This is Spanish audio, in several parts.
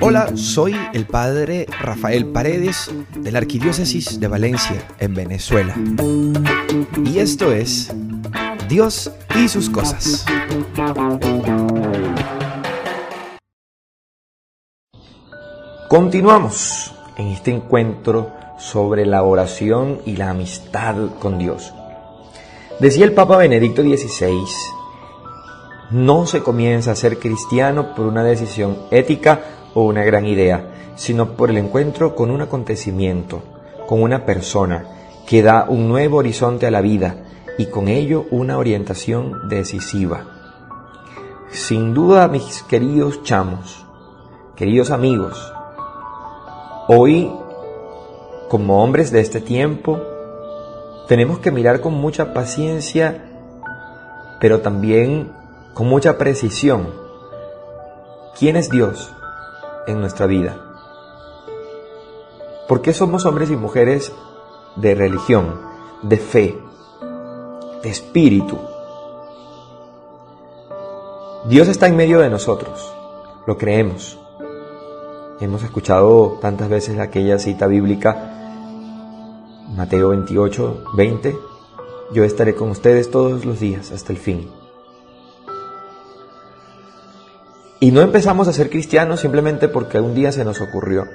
Hola, soy el padre Rafael Paredes de la Arquidiócesis de Valencia, en Venezuela. Y esto es Dios y sus cosas. Continuamos en este encuentro sobre la oración y la amistad con Dios. Decía el Papa Benedicto XVI, no se comienza a ser cristiano por una decisión ética o una gran idea, sino por el encuentro con un acontecimiento, con una persona que da un nuevo horizonte a la vida y con ello una orientación decisiva. Sin duda, mis queridos chamos, queridos amigos, hoy, como hombres de este tiempo, tenemos que mirar con mucha paciencia, pero también con mucha precisión quién es Dios en nuestra vida. ¿Por qué somos hombres y mujeres de religión, de fe, de espíritu? Dios está en medio de nosotros, lo creemos. Hemos escuchado tantas veces aquella cita bíblica, Mateo 28, 20, yo estaré con ustedes todos los días hasta el fin. Y no empezamos a ser cristianos simplemente porque un día se nos ocurrió.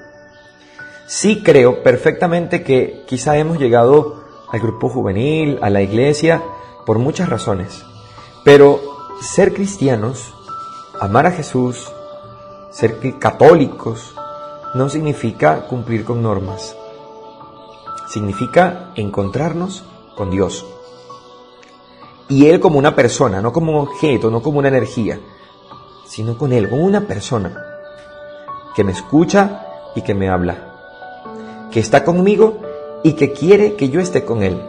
Sí creo perfectamente que quizá hemos llegado al grupo juvenil, a la iglesia, por muchas razones. Pero ser cristianos, amar a Jesús, ser católicos, no significa cumplir con normas. Significa encontrarnos con Dios. Y Él como una persona, no como un objeto, no como una energía sino con Él, con una persona que me escucha y que me habla, que está conmigo y que quiere que yo esté con Él.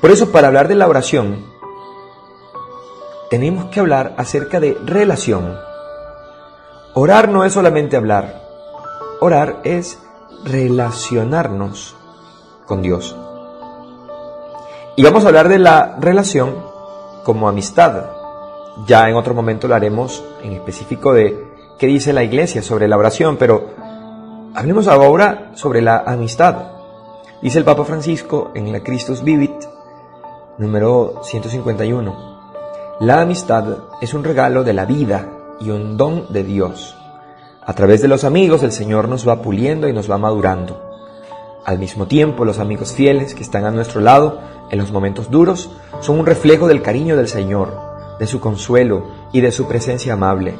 Por eso, para hablar de la oración, tenemos que hablar acerca de relación. Orar no es solamente hablar, orar es relacionarnos con Dios. Y vamos a hablar de la relación como amistad. Ya en otro momento lo haremos en específico de qué dice la iglesia sobre la oración, pero hablemos ahora sobre la amistad. Dice el Papa Francisco en la Christus Vivit, número 151. La amistad es un regalo de la vida y un don de Dios. A través de los amigos el Señor nos va puliendo y nos va madurando. Al mismo tiempo, los amigos fieles que están a nuestro lado en los momentos duros son un reflejo del cariño del Señor de su consuelo y de su presencia amable.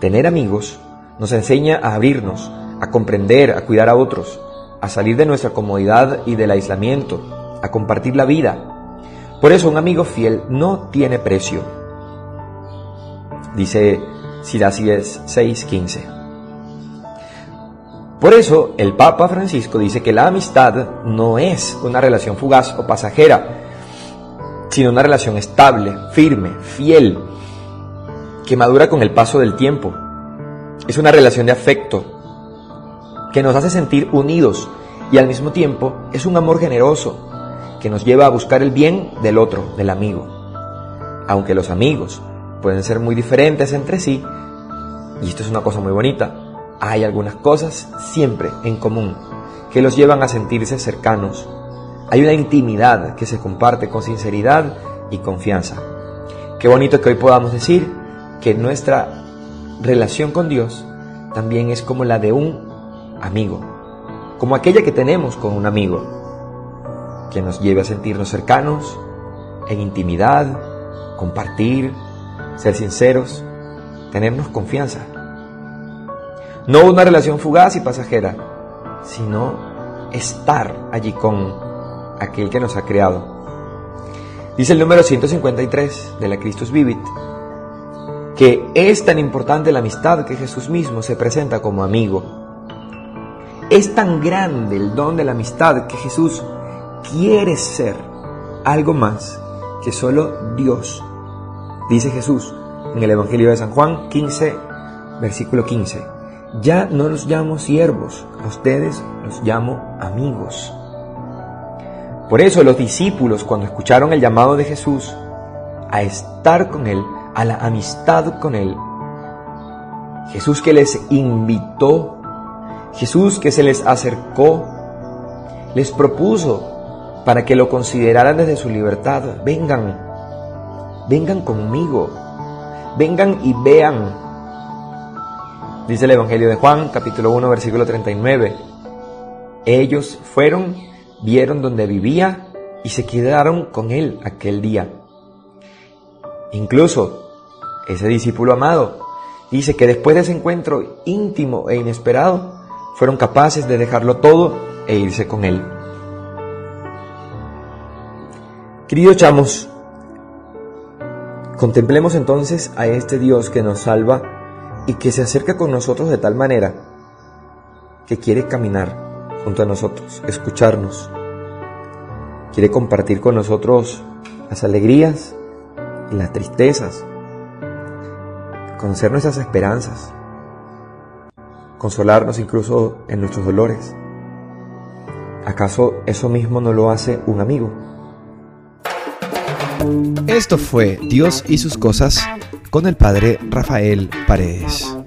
Tener amigos nos enseña a abrirnos, a comprender, a cuidar a otros, a salir de nuestra comodidad y del aislamiento, a compartir la vida. Por eso un amigo fiel no tiene precio. Dice Sirácides 6:15. Por eso el Papa Francisco dice que la amistad no es una relación fugaz o pasajera, sino una relación estable, firme, fiel, que madura con el paso del tiempo. Es una relación de afecto que nos hace sentir unidos y al mismo tiempo es un amor generoso que nos lleva a buscar el bien del otro, del amigo. Aunque los amigos pueden ser muy diferentes entre sí, y esto es una cosa muy bonita, hay algunas cosas siempre en común que los llevan a sentirse cercanos hay una intimidad que se comparte con sinceridad y confianza. Qué bonito que hoy podamos decir que nuestra relación con Dios también es como la de un amigo, como aquella que tenemos con un amigo, que nos lleve a sentirnos cercanos, en intimidad, compartir, ser sinceros, tenernos confianza. No una relación fugaz y pasajera, sino estar allí con aquel que nos ha creado. Dice el número 153 de la Christus Vivit que es tan importante la amistad que Jesús mismo se presenta como amigo. Es tan grande el don de la amistad que Jesús quiere ser algo más que solo Dios. Dice Jesús en el Evangelio de San Juan 15, versículo 15. Ya no los llamo siervos, a ustedes los llamo amigos. Por eso los discípulos cuando escucharon el llamado de Jesús a estar con Él, a la amistad con Él, Jesús que les invitó, Jesús que se les acercó, les propuso para que lo consideraran desde su libertad. Vengan, vengan conmigo, vengan y vean. Dice el Evangelio de Juan, capítulo 1, versículo 39. Ellos fueron, vieron donde vivía y se quedaron con él aquel día. Incluso ese discípulo amado dice que después de ese encuentro íntimo e inesperado, fueron capaces de dejarlo todo e irse con él. Queridos chamos, contemplemos entonces a este Dios que nos salva y que se acerca con nosotros de tal manera que quiere caminar junto a nosotros, escucharnos, quiere compartir con nosotros las alegrías y las tristezas, conocer nuestras esperanzas, consolarnos incluso en nuestros dolores. ¿Acaso eso mismo no lo hace un amigo? Esto fue Dios y sus cosas con el padre Rafael Paredes.